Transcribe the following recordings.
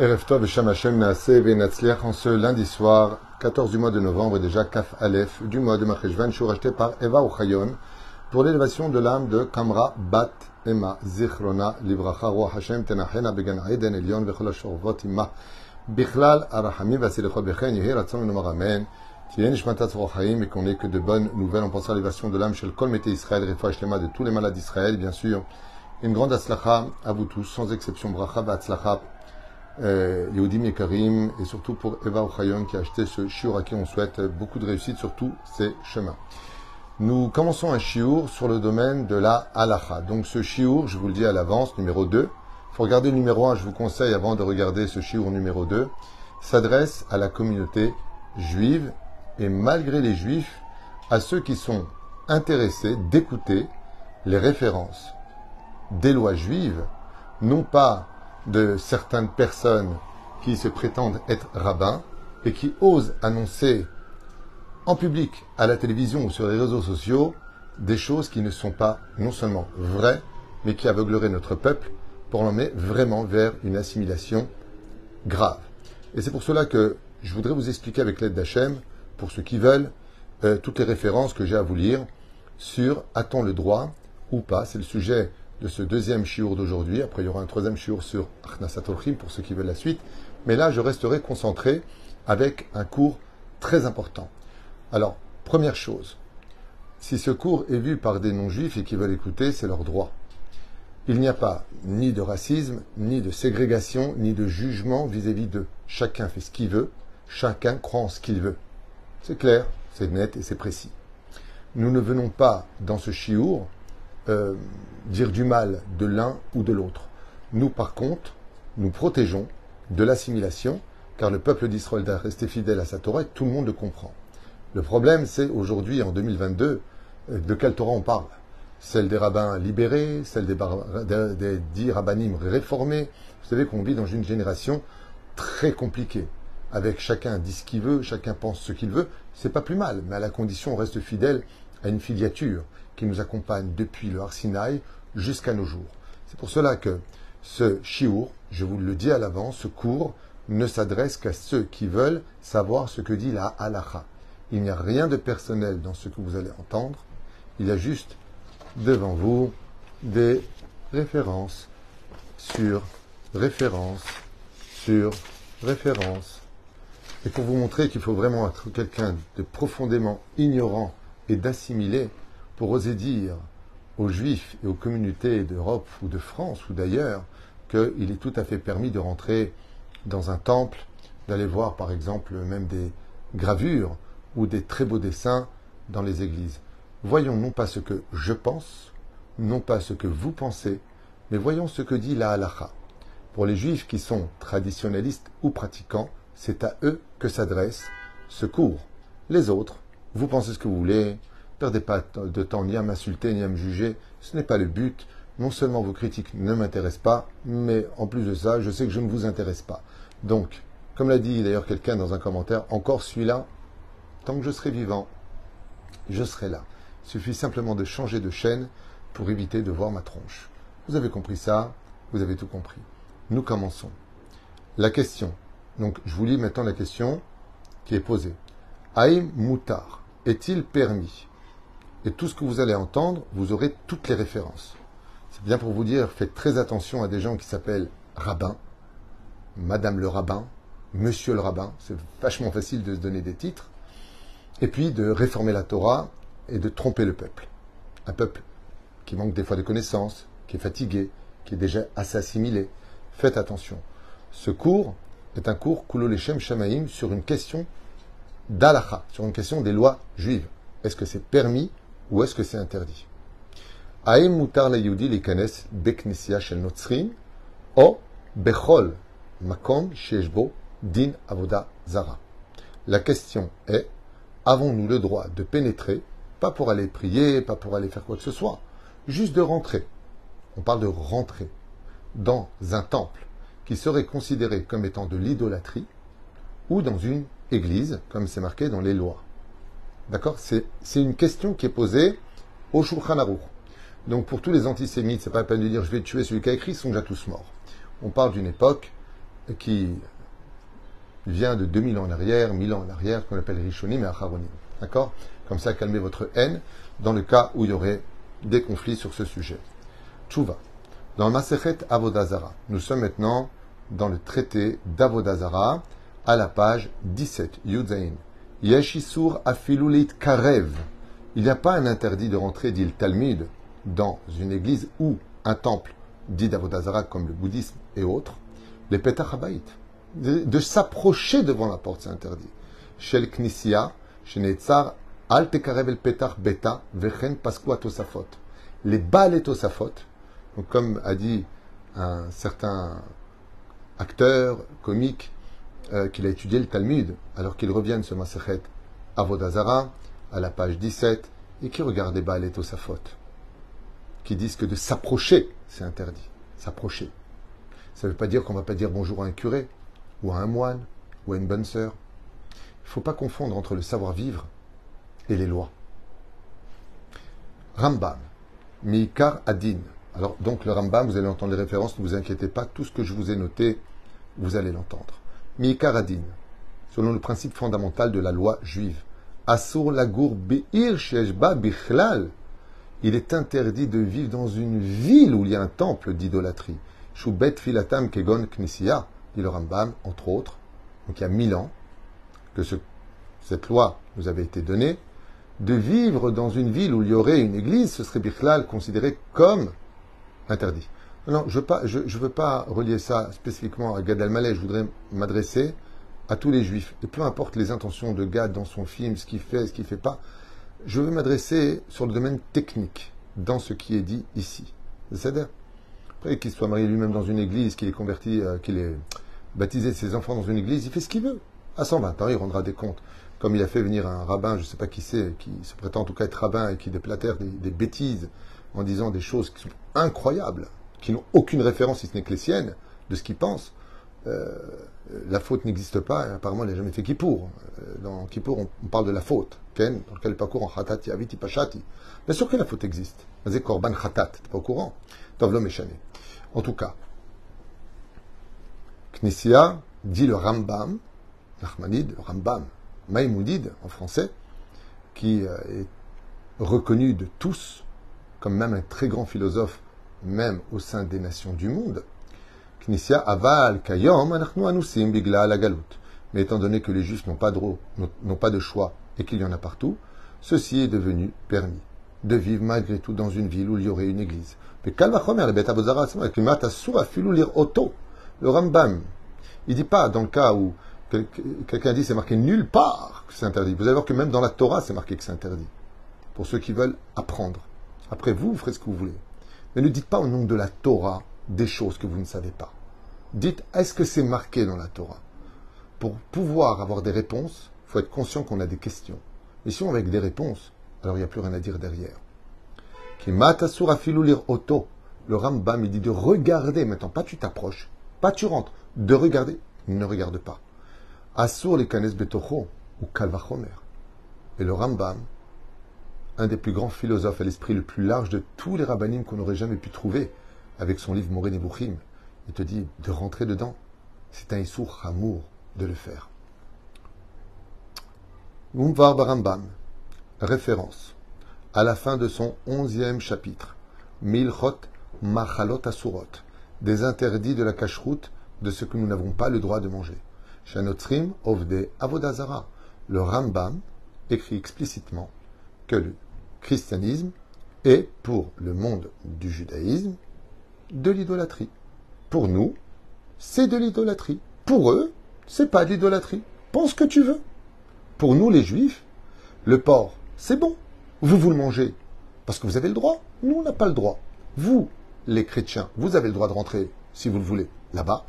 Erev Tov en ce lundi soir, 14 du mois de novembre déjà Kaf Aleph du mois de Macheshvan, show acheté par Eva Ochayon pour l'élévation de l'âme de Kamra Bat Emma Zichrona Livracha Roi Hashem Tenachena Began Eden Elion Vechol Ashorvot Imma Bichlal Arachamim Vasilechot Bechen Yehi Ratzon Nomar Amen. Tien et qu'on ait que de bonnes nouvelles en pensant à l'élévation de l'âme chez le Kol Mete Israël, Refa Shlema de tous les malades d'Israël, bien sûr. Une grande aslacha à vous tous, sans exception, bracha v'atzlacha, euh, Yehudim et Karim, et surtout pour Eva Ochayon qui a acheté ce shiur à qui on souhaite beaucoup de réussite sur tous ces chemins. Nous commençons un shiur sur le domaine de la halacha. Donc ce shiur, je vous le dis à l'avance, numéro 2. Il faut regarder le numéro 1, je vous conseille avant de regarder ce shiur numéro 2, s'adresse à la communauté juive et malgré les juifs, à ceux qui sont intéressés d'écouter les références des lois juives, non pas de certaines personnes qui se prétendent être rabbins et qui osent annoncer en public, à la télévision ou sur les réseaux sociaux, des choses qui ne sont pas non seulement vraies, mais qui aveugleraient notre peuple pour l'emmener vraiment vers une assimilation grave. Et c'est pour cela que je voudrais vous expliquer avec l'aide d'Hachem, pour ceux qui veulent, euh, toutes les références que j'ai à vous lire sur a-t-on le droit ou pas. C'est le sujet de ce deuxième chiour d'aujourd'hui. Après, il y aura un troisième chiour sur Achnasat pour ceux qui veulent la suite. Mais là, je resterai concentré avec un cours très important. Alors, première chose, si ce cours est vu par des non-juifs et qui veulent écouter, c'est leur droit. Il n'y a pas ni de racisme, ni de ségrégation, ni de jugement vis-à-vis d'eux. Chacun fait ce qu'il veut, chacun croit en ce qu'il veut. C'est clair, c'est net et c'est précis. Nous ne venons pas dans ce chiour euh, dire du mal de l'un ou de l'autre. Nous, par contre, nous protégeons de l'assimilation, car le peuple d'Israël doit rester fidèle à sa Torah et tout le monde le comprend. Le problème, c'est aujourd'hui, en 2022, euh, de quelle Torah on parle? Celle des rabbins libérés, celle des, dix rabbinim réformés. Vous savez qu'on vit dans une génération très compliquée, avec chacun dit ce qu'il veut, chacun pense ce qu'il veut. C'est pas plus mal, mais à la condition on reste fidèle à une filiature qui nous accompagne depuis le Arsinaï jusqu'à nos jours. C'est pour cela que ce chiour, je vous le dis à l'avance, ce cours ne s'adresse qu'à ceux qui veulent savoir ce que dit la halacha. Il n'y a rien de personnel dans ce que vous allez entendre. Il y a juste devant vous des références sur références sur références. Et pour vous montrer qu'il faut vraiment être quelqu'un de profondément ignorant et d'assimilé pour oser dire aux juifs et aux communautés d'Europe ou de France ou d'ailleurs qu'il est tout à fait permis de rentrer dans un temple, d'aller voir par exemple même des gravures ou des très beaux dessins dans les églises. Voyons non pas ce que je pense, non pas ce que vous pensez, mais voyons ce que dit la halacha. Pour les juifs qui sont traditionnalistes ou pratiquants, c'est à eux que s'adresse ce cours. Les autres, vous pensez ce que vous voulez, Perdez pas de temps ni à m'insulter ni à me juger. Ce n'est pas le but. Non seulement vos critiques ne m'intéressent pas, mais en plus de ça, je sais que je ne vous intéresse pas. Donc, comme l'a dit d'ailleurs quelqu'un dans un commentaire, encore celui-là, tant que je serai vivant, je serai là. Il suffit simplement de changer de chaîne pour éviter de voir ma tronche. Vous avez compris ça, vous avez tout compris. Nous commençons. La question. Donc, je vous lis maintenant la question qui est posée. Aïm Moutar, est-il permis et tout ce que vous allez entendre, vous aurez toutes les références. C'est bien pour vous dire, faites très attention à des gens qui s'appellent rabbin, madame le rabbin, monsieur le rabbin, c'est vachement facile de se donner des titres, et puis de réformer la Torah et de tromper le peuple. Un peuple qui manque des fois de connaissances, qui est fatigué, qui est déjà assez assimilé. Faites attention. Ce cours est un cours Kuloleshem Shamaim sur une question d'Alacha, sur une question des lois juives. Est-ce que c'est permis ou est-ce que c'est interdit? Mutar la shel o bechol makom din avoda zara. La question est avons-nous le droit de pénétrer, pas pour aller prier, pas pour aller faire quoi que ce soit, juste de rentrer? On parle de rentrer dans un temple qui serait considéré comme étant de l'idolâtrie ou dans une église, comme c'est marqué dans les lois. D'accord? C'est, une question qui est posée au Shulchan Aruch. Donc pour tous les antisémites, c'est pas la peine de dire je vais tuer celui qui a écrit, ils sont déjà tous morts. On parle d'une époque qui vient de 2000 ans en arrière, 1000 ans en arrière, qu'on appelle Rishonim et Acharonim. D'accord? Comme ça, calmez votre haine dans le cas où il y aurait des conflits sur ce sujet. Tchouva. Dans le Masechet Avodazara, nous sommes maintenant dans le traité d'Avodazara à la page 17, Yudzain. Yeshisur afilulit karev. Il n'y a pas un interdit de rentrer, dit le Talmud, dans une église ou un temple dit d'Avodazara comme le bouddhisme et autres, les petach de, de s'approcher devant la porte, c'est interdit. Shel Knisia, Shenetzar, Al Tekarev el Petach Beta, Vechen Paskua Tosafot. Les balles Tosafot, donc comme a dit un certain acteur comique euh, qu'il a étudié le Talmud, alors qu'il revient de ce Masechet Avodazara, à la page 17, et qui regarde les balles Tosafot, qui disent que de s'approcher, c'est interdit. S'approcher. Ça ne veut pas dire qu'on ne va pas dire bonjour à un curé, ou à un moine, ou à une bonne sœur. Il ne faut pas confondre entre le savoir-vivre et les lois. Rambam, Mikar Adin. Alors, donc, le Rambam, vous allez entendre les références, ne vous inquiétez pas, tout ce que je vous ai noté, vous allez l'entendre. Mikar Adin, selon le principe fondamental de la loi juive. Asur lagur be'ir sheshba bichlal. Il est interdit de vivre dans une ville où il y a un temple d'idolâtrie. Shubet filatam kegon knesia dit le Rambam, entre autres, donc il y a mille ans, que cette loi nous avait été donnée, de vivre dans une ville où il y aurait une église, ce serait Bichlal considéré comme interdit. Non, je ne veux, pas relier ça spécifiquement à Gad Elmaleh, je voudrais m'adresser à tous les juifs. Et peu importe les intentions de Gad dans son film, ce qu'il fait, ce qu'il ne fait pas, je veux m'adresser sur le domaine technique, dans ce qui est dit ici. C'est-à-dire, après qu'il soit marié lui-même dans une église, qu'il est converti, euh, qu'il ait baptisé ses enfants dans une église, il fait ce qu'il veut. À 120 ans, il rendra des comptes. Comme il a fait venir un rabbin, je ne sais pas qui c'est, qui se prétend en tout cas être rabbin et qui déplatère des, bêtises en disant des choses qui sont incroyables, qui n'ont aucune référence, si ce n'est que les siennes, de ce qu'il pense. Euh, la faute n'existe pas, apparemment il n'a jamais fait Kippour. Euh, dans Kippour, on, parle de la faute, Ken, dans lequel parcours en Khatati, Aviti, Pashati. Bien sûr que la faute existe. C'est Korban Khatat, t'es pas au courant. En tout cas, Knessia dit le Rambam, Nachmanide, le Rambam, Maïmoudide en français, qui euh, est reconnu de tous comme même un très grand philosophe, même au sein des nations du monde. Knessia aval kayom anusim bigla la. Mais étant donné que les Juifs n'ont pas, pas de choix et qu'il y en a partout, ceci est devenu permis de vivre malgré tout dans une ville où il y aurait une église. Mais le Rambam, il dit pas dans le cas où quelqu'un dit c'est marqué nulle part que c'est interdit. Vous allez voir que même dans la Torah c'est marqué que c'est interdit. Pour ceux qui veulent apprendre. Après vous, vous ferez ce que vous voulez. Mais ne dites pas au nom de la Torah des choses que vous ne savez pas. Dites est-ce que c'est marqué dans la Torah? Pour pouvoir avoir des réponses, il faut être conscient qu'on a des questions. Mais si on avec des réponses, alors il n'y a plus rien à dire derrière. Le Rambam, il dit de regarder maintenant, pas tu t'approches, pas tu rentres, de regarder, ne regarde pas. Assour les canes betocho ou kalvachomer. Et le Rambam, un des plus grands philosophes à l'esprit le plus large de tous les rabbinim qu'on n'aurait jamais pu trouver, avec son livre Moré Nebuchim, il te dit de rentrer dedans. C'est un Issour amour de le faire. Umvar Barambam, référence à la fin de son onzième chapitre, Milchot Machalot Asurot, des interdits de la cacheroute de ce que nous n'avons pas le droit de manger. Shanotrim Ovde Avodazara. Le Rambam écrit explicitement que le christianisme est, pour le monde du judaïsme, de l'idolâtrie. Pour nous, c'est de l'idolâtrie. Pour eux, c'est pas de l'idolâtrie. Pense que tu veux. Pour nous, les juifs, le porc, c'est bon. Vous, vous le mangez parce que vous avez le droit. Nous, on n'a pas le droit. Vous, les chrétiens, vous avez le droit de rentrer, si vous le voulez, là-bas.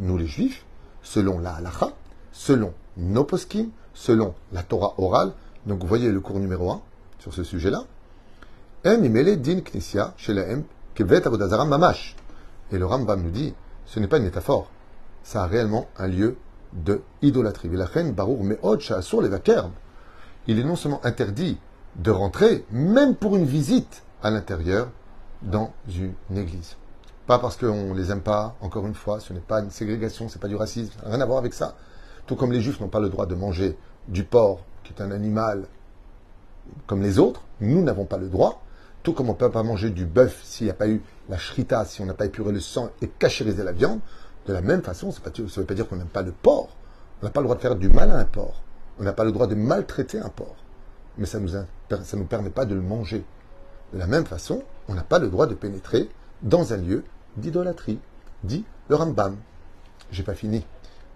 Nous, les juifs, selon la halacha, selon nos poskim, selon la Torah orale. Donc, vous voyez le cours numéro 1 sur ce sujet-là. Et le Rambam nous dit, ce n'est pas une métaphore. Ça a réellement un lieu de idolâtrie. Il est non seulement interdit de rentrer, même pour une visite à l'intérieur, dans une église. Pas parce qu'on ne les aime pas, encore une fois, ce n'est pas une ségrégation, ce n'est pas du racisme, rien à voir avec ça. Tout comme les juifs n'ont pas le droit de manger du porc, qui est un animal comme les autres, nous n'avons pas le droit. Tout comme on ne peut pas manger du bœuf s'il n'y a pas eu la shrita, si on n'a pas épuré le sang et cachériser la viande, de la même façon, ça ne veut pas dire qu'on n'aime pas le porc. On n'a pas le droit de faire du mal à un porc. On n'a pas le droit de maltraiter un porc. Mais ça ne nous, ça nous permet pas de le manger. De la même façon, on n'a pas le droit de pénétrer dans un lieu d'idolâtrie, dit le Rambam. J'ai pas fini.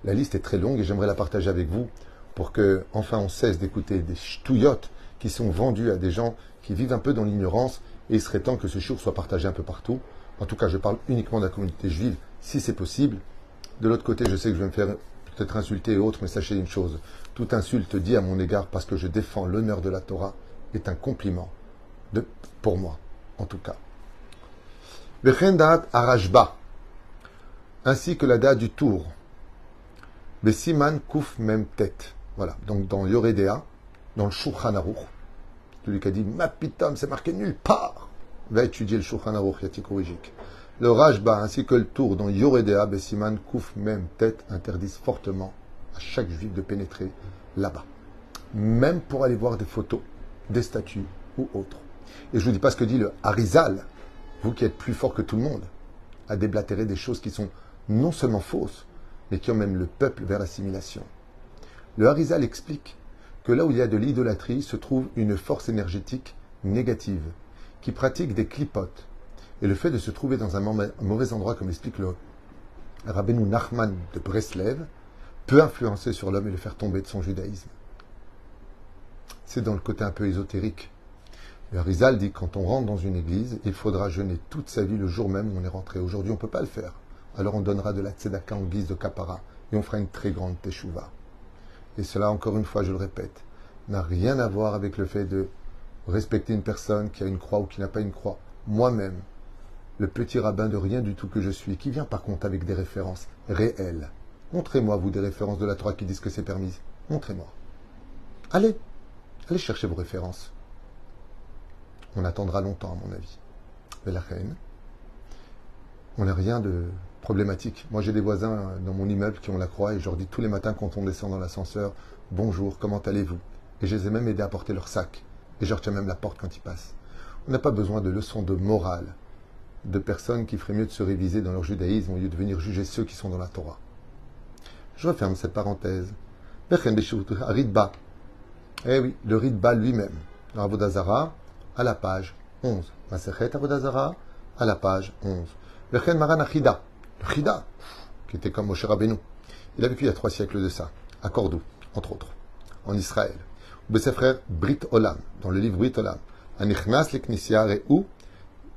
La liste est très longue et j'aimerais la partager avec vous pour que, enfin, on cesse d'écouter des ch'touillottes qui sont vendus à des gens qui vivent un peu dans l'ignorance et il serait temps que ce jour soit partagé un peu partout. En tout cas, je parle uniquement de la communauté juive, si c'est possible. De l'autre côté, je sais que je vais me faire peut-être insulter et autres, mais sachez une chose. Toute insulte dit à mon égard parce que je défends l'honneur de la Torah est un compliment. Pour moi, en tout cas. Arashba, ainsi que la date du tour. Kuf Mem tête. Voilà, donc dans Yoredea, dans le Shulchan celui qui a dit Ma pitam, c'est marqué nulle part. Va étudier le Shulchan Aruch Yatikourijik. Le Rajba ainsi que le tour dans Yoredea, Besiman Kuf Mem tête interdisent fortement à chaque juif de pénétrer là-bas. Même pour aller voir des photos, des statues ou autres. Et je ne vous dis pas ce que dit le Harizal, vous qui êtes plus fort que tout le monde, à déblatérer des choses qui sont non seulement fausses, mais qui emmènent le peuple vers l'assimilation. Le Harizal explique que là où il y a de l'idolâtrie se trouve une force énergétique négative, qui pratique des clipotes. Et le fait de se trouver dans un mauvais endroit, comme explique le Rabbeinu Nachman de Breslev, peut influencer sur l'homme et le faire tomber de son judaïsme. C'est dans le côté un peu ésotérique le Rizal dit quand on rentre dans une église, il faudra jeûner toute sa vie le jour même où on est rentré. Aujourd'hui, on ne peut pas le faire. Alors on donnera de la tzedaka en guise de kapara et on fera une très grande teshuva. Et cela, encore une fois, je le répète, n'a rien à voir avec le fait de respecter une personne qui a une croix ou qui n'a pas une croix. Moi-même, le petit rabbin de rien du tout que je suis, qui vient par contre avec des références réelles. Montrez-moi, vous, des références de la Torah qui disent que c'est permis. Montrez-moi. Allez, allez chercher vos références. On attendra longtemps, à mon avis. Mais la reine, on n'a rien de problématique. Moi, j'ai des voisins dans mon immeuble qui ont la croix et je leur dis tous les matins quand on descend dans l'ascenseur Bonjour, comment allez-vous? Et je les ai même aidés à porter leur sac. Et je retiens même la porte quand ils passent. On n'a pas besoin de leçons de morale de personnes qui feraient mieux de se réviser dans leur judaïsme au lieu de venir juger ceux qui sont dans la Torah. Je referme cette parenthèse. Eh oui, le Ridba lui-même. Dans Avodazara, à la page 11. Masechet Avodazara, à la page 11. Vechen Maran Achida, le Chida, qui était comme Moshe Rabbeinu. Il a vécu il y a trois siècles de ça, à Cordoue, entre autres, en Israël. Frères Brit Olam, dans le livre Brit Olam. Anichnas Re'u,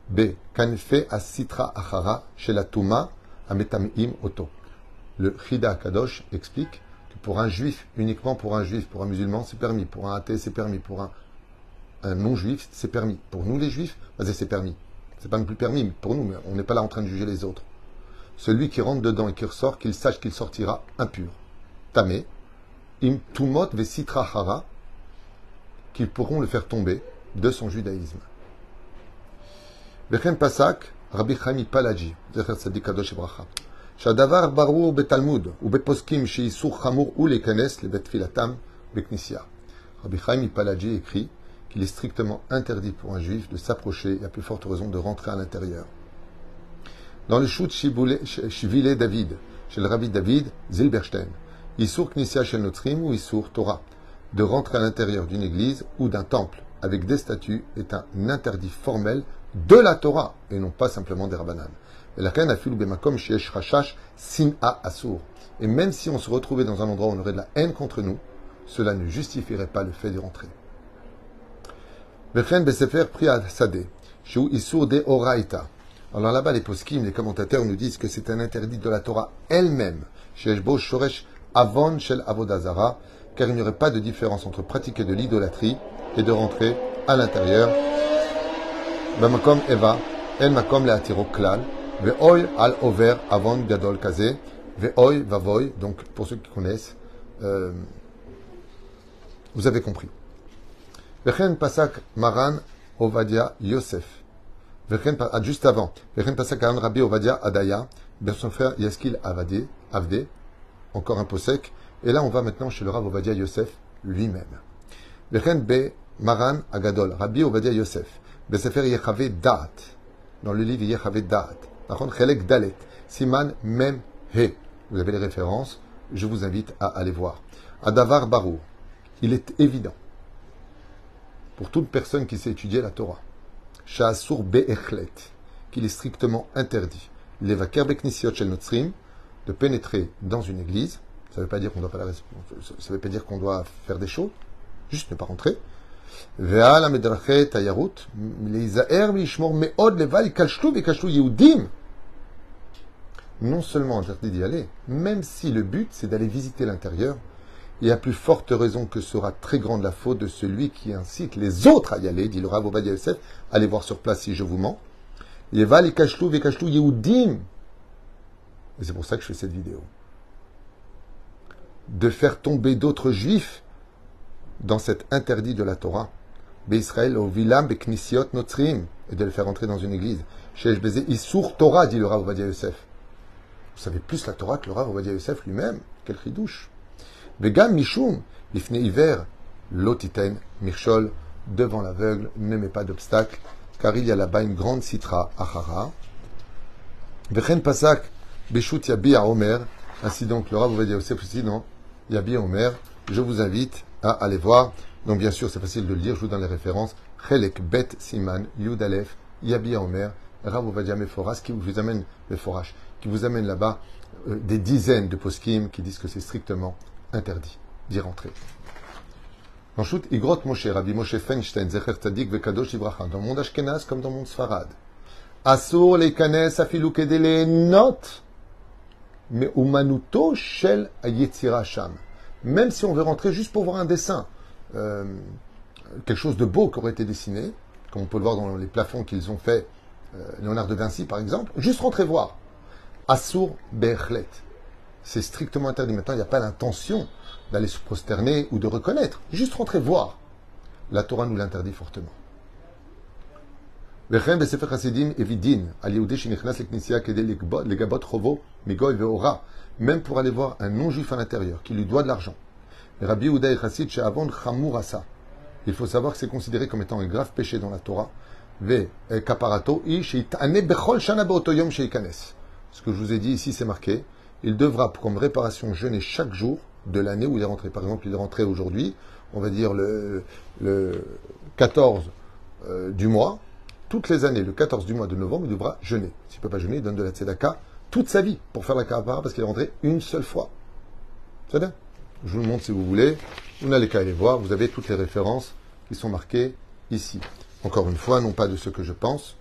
Be Kanfe Asitra Achara, Shelatuma, Ametamim Oto. Le Chida Kadosh explique que pour un juif, uniquement pour un juif, pour un musulman, c'est permis, pour un athée, c'est permis, pour un un non-juif, c'est permis. Pour nous, les juifs, c'est permis. C'est pas non plus permis pour nous, mais on n'est pas là en train de juger les autres Celui qui rentre dedans et qui ressort, qu'il sache qu'il sortira impur. Tamé, im tumot vesitra hara, qu'ils pourront le faire tomber de son judaïsme. Vechen pasak, Rabbi Chaim Palaji, Zecher Tzadik Kadosh Bracha. שהדבר ברור בתלמוד ובפוסקים שאיסור חמור הוא להיכנס לבית תפילתם בכנסייה. Rabbi Chaim Palaji écrit qu'il est strictement interdit pour un juif de s'approcher et à plus forte raison de rentrer à l'intérieur. Dans le shoot Shivile David, chez le rabbi David Zilberstein, Issour Knissia Shel Notrim ou Issour Torah, de rentrer à l'intérieur d'une église ou d'un temple avec des statues est un interdit formel de la Torah et non pas simplement des rabbanan. Et la Et même si on se retrouvait dans un endroit où on aurait de la haine contre nous, cela ne justifierait pas le fait d'y rentrer. Bechen Besefer Priad Sade, Shu Isur de Oraita. Alors là-bas, les poskim, les commentateurs nous disent que c'est un interdit de la Torah elle-même, Sheshbo Shoresh Avon Shel Avodazara, car il n'y aurait pas de différence entre pratiquer de l'idolâtrie et de rentrer à l'intérieur. Bamakom Eva, El Makom Leatiro Klal, Ve'oy Al Over Gadol Ve'oy Vavoy, donc pour ceux qui connaissent, euh, vous avez compris. Vechen pasak maran ovadia Yosef. Ah, juste avant, Rabbi Ovadia Adaya, frère Yaskil Avade, encore un pot sec. Et là, on va maintenant chez le Rav Ovadia Yosef lui-même. Be Maran Agadol, Rabbi Ovadia Yosef, Besefer Yechave Daat, dans le livre Yechave Daat, par contre, Chelek Dalet, Siman Mem He. Vous avez les références, je vous invite à aller voir. Adavar Barou, il est évident. Pour toute personne qui sait étudier la Torah, Sha'asur Be'echlet, qu'il est strictement interdit, Levaker Beknisiot Shel Notzrim, de pénétrer dans une église, ça ne veut pas dire qu'on doit pas la ça veut pas dire qu'on doit faire des choses, juste ne pas rentrer. Non seulement interdit d'y aller, même si le but c'est d'aller visiter l'intérieur, il y a plus forte raison que sera très grande la faute de celui qui incite les autres à y aller, dit le Rav Obadiah Yosef, allez voir sur place si je vous mens. Et c'est pour ça que je fais cette vidéo. De faire tomber d'autres juifs dans cet interdit de la Torah. Israël au vilam beknisiot notrim et de le faire entrer dans une église. Chez Issour Torah, dit le Rav Yosef. Vous savez plus la Torah que le Rav Obadiah Yosef lui-même. Quel ridouche. Vegam Mishum, l'ifne hiver, lotiten, mirchol, devant l'aveugle, ne met pas d'obstacle, car il y a là-bas une grande citra achara. Vechen pasak, beshut yabi à Omer, ainsi donc le Rav Ovadia Yosef aussi, non, yabi Omer, je vous invite à aller voir. Donc bien sûr, c'est facile de le lire, je vous donne les références. Chelek Bet Siman, Yud Aleph, Yabi Omer, Rav Ovadia Meforas, qui vous amène, qui vous amène là-bas euh, des dizaines de poskim qui disent que c'est strictement interdit d'y rentrer. Igrot Moshe, Rabbi Moshe Feinstein, Zecher Tzadik Vekadosh dans le monde Ashkenaz comme dans le monde Sfarad. Asur leikanes afilu kedele not, mais umanuto shel sham. Même si on veut rentrer juste pour voir un dessin, euh, quelque chose de beau qui aurait été dessiné, comme on peut le voir dans les plafonds qu'ils ont fait, euh, Léonard de Vinci par exemple, juste rentrer voir. Asur berlet c'est strictement interdit. Maintenant, il n'y a pas l'intention d'aller se prosterner ou de reconnaître. Juste rentrer voir. La Torah nous l'interdit fortement. Même pour aller voir un non-juif à l'intérieur qui lui doit de l'argent. Il faut savoir que c'est considéré comme étant un grave péché dans la Torah. Ce que je vous ai dit ici, c'est marqué il devra, comme réparation, jeûner chaque jour de l'année où il est rentré. Par exemple, il est rentré aujourd'hui, on va dire le, 14 euh, du mois. Toutes les années, le 14 du mois de novembre, il devra jeûner. S'il ne peut pas jeûner, il donne de la tzedaka toute sa vie pour faire la kapara parce qu'il est rentré une seule fois. C'est bien Je vous le montre si vous voulez. Vous n'allez qu'à aller voir. Vous avez toutes les références qui sont marquées ici. Encore une fois, non pas de ce que je pense,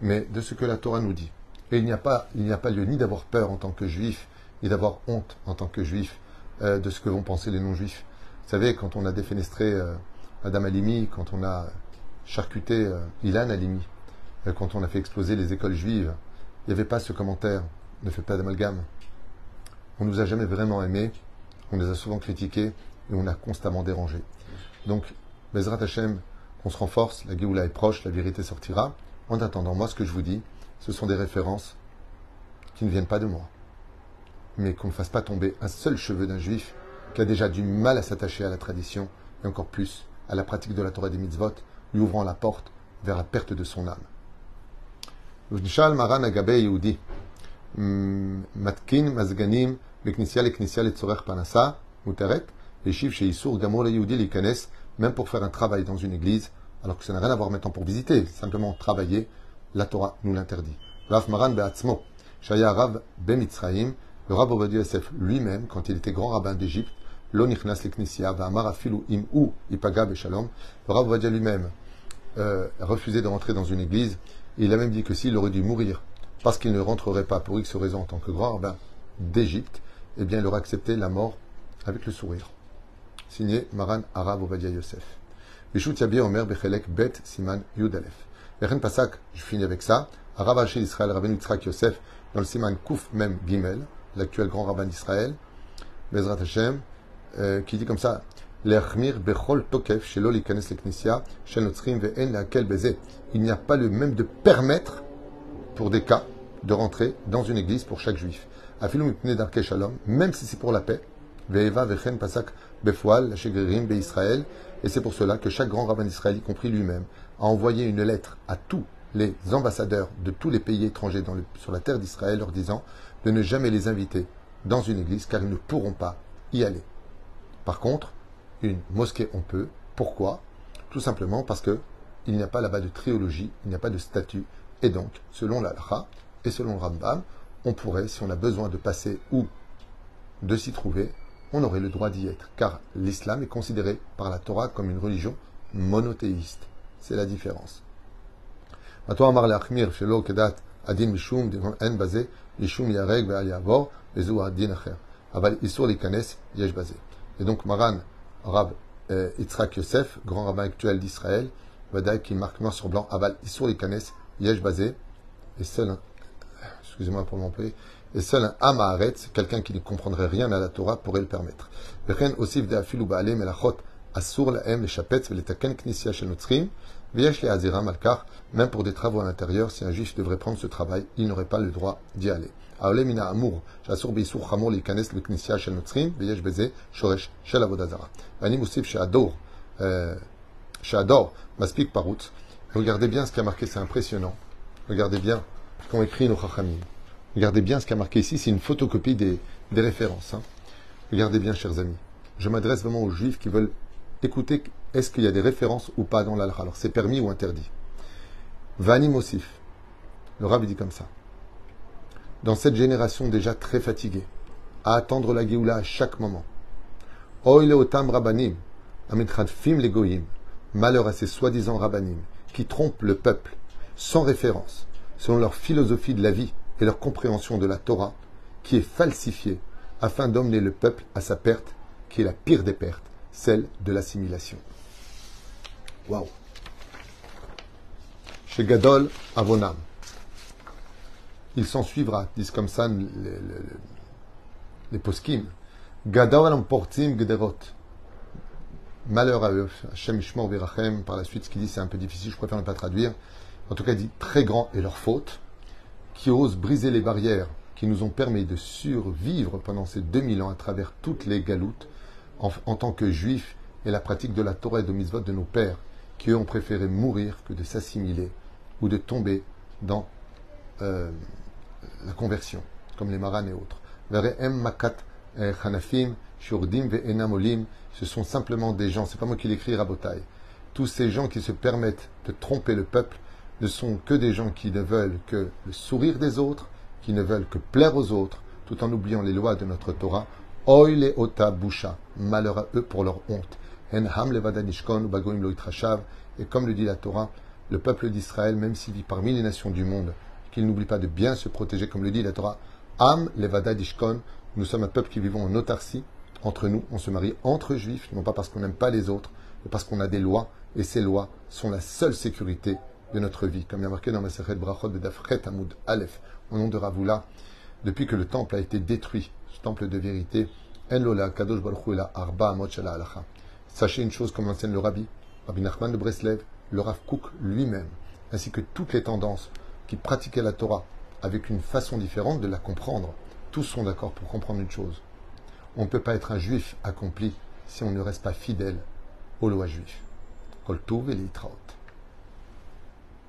mais de ce que la Torah nous dit. Et il n'y a pas, il a pas lieu ni d'avoir peur en tant que juif, ni d'avoir honte en tant que juif euh, de ce que vont penser les non-juifs. Vous savez, quand on a défenestré euh, Adam Alimi, quand on a charcuté euh, Ilan Alimi, quand on a fait exploser les écoles juives, il n'y avait pas ce commentaire ne fais pas d'amalgame. On ne nous a jamais vraiment aimés, on les a souvent critiqués et on a constamment dérangé. Donc, Bezrat Hashem, qu'on se renforce, la Géoula est proche, la vérité sortira. En attendant, moi, ce que je vous dis, ce sont des références qui ne viennent pas de moi. Mais qu'on ne fasse pas tomber un seul cheveu d'un juif qui a déjà du mal à s'attacher à la tradition et encore plus à la pratique de la Torah des mitzvot, lui ouvrant la porte vers la perte de son âme. Maran mm, Matkin Mazganim Panasa Muteret même pour faire un travail dans une église, alors que ça n'a rien à voir maintenant pour visiter, simplement travailler, la Torah nous l'interdit. Rav Maran Be'atzmo, Shaya Rav Bemitzraim, le Rav Obadiah Yosef lui-même, quand il était grand rabbin d'Égypte, l'Onichnas l'Eknesia, Va'amar Afilu Im Ou Ipaga Beshalom, le Rav Obadiah lui-même euh, refusait de rentrer dans une église, il a même dit que s'il aurait dû mourir parce qu'il ne rentrerait pas pour X raison en tant que grand rabbin d'Égypte, eh bien il aurait accepté la mort avec le sourire. Signé Maran Arav Obadiah Yosef. Omer Bet Siman Yudalef. Vechen Pasak, je finis avec ça. Rav d'Israël, Rabbi Yitzhak Yosef, dans le Siman Kouf Mem Gimel, l'actuel grand rabbin d'Israël, Bezrat Hashem, euh, qui dit comme ça. Il n'y a pas le même de permettre pour des cas de rentrer dans une église pour chaque juif. Même si c'est pour la paix. Israël. Et c'est pour cela que chaque grand rabbin d'Israël, y compris lui-même, a envoyé une lettre à tous les ambassadeurs de tous les pays étrangers sur la terre d'Israël leur disant de ne jamais les inviter dans une église car ils ne pourront pas y aller. Par contre, une mosquée, on peut. Pourquoi? Tout simplement parce que il n'y a pas là-bas de triologie, il n'y a pas de statut. Et donc, selon l'Alha et selon le Rambam, on pourrait, si on a besoin de passer ou de s'y trouver, on aurait le droit d'y être. Car l'islam est considéré par la Torah comme une religion monothéiste. C'est la différence. Et donc Maran, Rab euh, Yitzhak Yosef, grand rabbin actuel d'Israël, Vadaï qui marque noir sur blanc, Aval Issour Likanes, Yesh Bazé, et seul un, excusez-moi pour m'employer, et seul un Amaharetz, quelqu'un qui ne comprendrait rien à la Torah, pourrait le permettre. Vechen Osif de Afilou Baalé Melachot, Assur lahem les chapetz veletaken knesia shenotzrim veyesh le aziram alkar. Même pour des travaux à l'intérieur, si un juif devrait prendre ce travail, il n'aurait pas le droit d'y aller. Aole mina amour shasur beisur chamor likanes le knesia shenotzrim veyesh beze shoresh shel avodazara. Ani musif sheador sheador euh, maspik parout. Regardez bien ce qui a marqué, c'est impressionnant. Regardez bien ce qu'ont écrit nos chachamim. Regardez bien ce qui a marqué ici, c'est une photocopie des, des références. Hein. Regardez bien, chers amis. Je m'adresse vraiment aux juifs qui veulent écouter est-ce qu'il y a des références ou pas dans l'alha. Alors c'est permis ou interdit? Vani Mosif. Le rabbi dit comme ça. Dans cette génération déjà très fatiguée, à attendre la Géoula à chaque moment. Otam rabbanim, amitradfim les goyim. Malheur à ces soi-disant rabbanim qui trompent le peuple sans référence, selon leur philosophie de la vie et leur compréhension de la Torah, qui est falsifiée afin d'emmener le peuple à sa perte, qui est la pire des pertes, celle de l'assimilation. Waouh! Chez Gadol Avonam. Il s'en suivra, disent comme ça les, les, poskim. Gadol Amportim Gderot. Malheur à eux. Hashem Ishmor Virachem. Par la suite, ce qu'il dit, c'est un peu difficile, je préfère ne pas traduire. En tout cas, il dit très grand est leur faute, qui osent briser les barrières qui nous ont permis de survivre pendant ces 2000 ans à travers toutes les galoutes en, tant que juifs et la pratique de la Torah et de mitzvot de nos pères, qui eux ont préféré mourir que de s'assimiler ou de tomber dans euh, la conversion, comme les Maran et autres. Makat chanafim, shurdim ve'enam olim, ce sont simplement des gens, c'est pas moi qui l'écris, Rabotai. Tous ces gens qui se permettent de tromper le peuple ne sont que des gens qui ne veulent que le sourire des autres, qui ne veulent que plaire aux autres, tout en oubliant les lois de notre Torah. Oile ota busha, malheur à eux pour leur honte. En ham levadanishkon bagoim lo. Et comme le dit la Torah, le peuple d'Israël, même s'il vit parmi les nations du monde, qu'il n'oublie pas de bien se protéger, comme le dit la Torah, Am levada dishkon, nous sommes un peuple qui vivons en autarcie, entre nous, on se marie entre juifs, non pas parce qu'on n'aime pas les autres, mais parce qu'on a des lois, et ces lois sont la seule sécurité de notre vie. Comme il y a marqué dans la Sechet Brachot de Dafret Hamoud Aleph, au nom de Ravula, depuis que le temple a été détruit, temple de vérité, En lola kadosh baruch arba. Sachez une chose comme enseigne le Rabbi, Rabbi Nachman de Breslev, le Rav Kook lui-même, ainsi que toutes les tendances qui pratiquaient la Torah avec une façon différente de la comprendre. Tous sont d'accord pour comprendre une chose. On ne peut pas être un juif accompli si on ne reste pas fidèle aux lois juives. Kol tov et.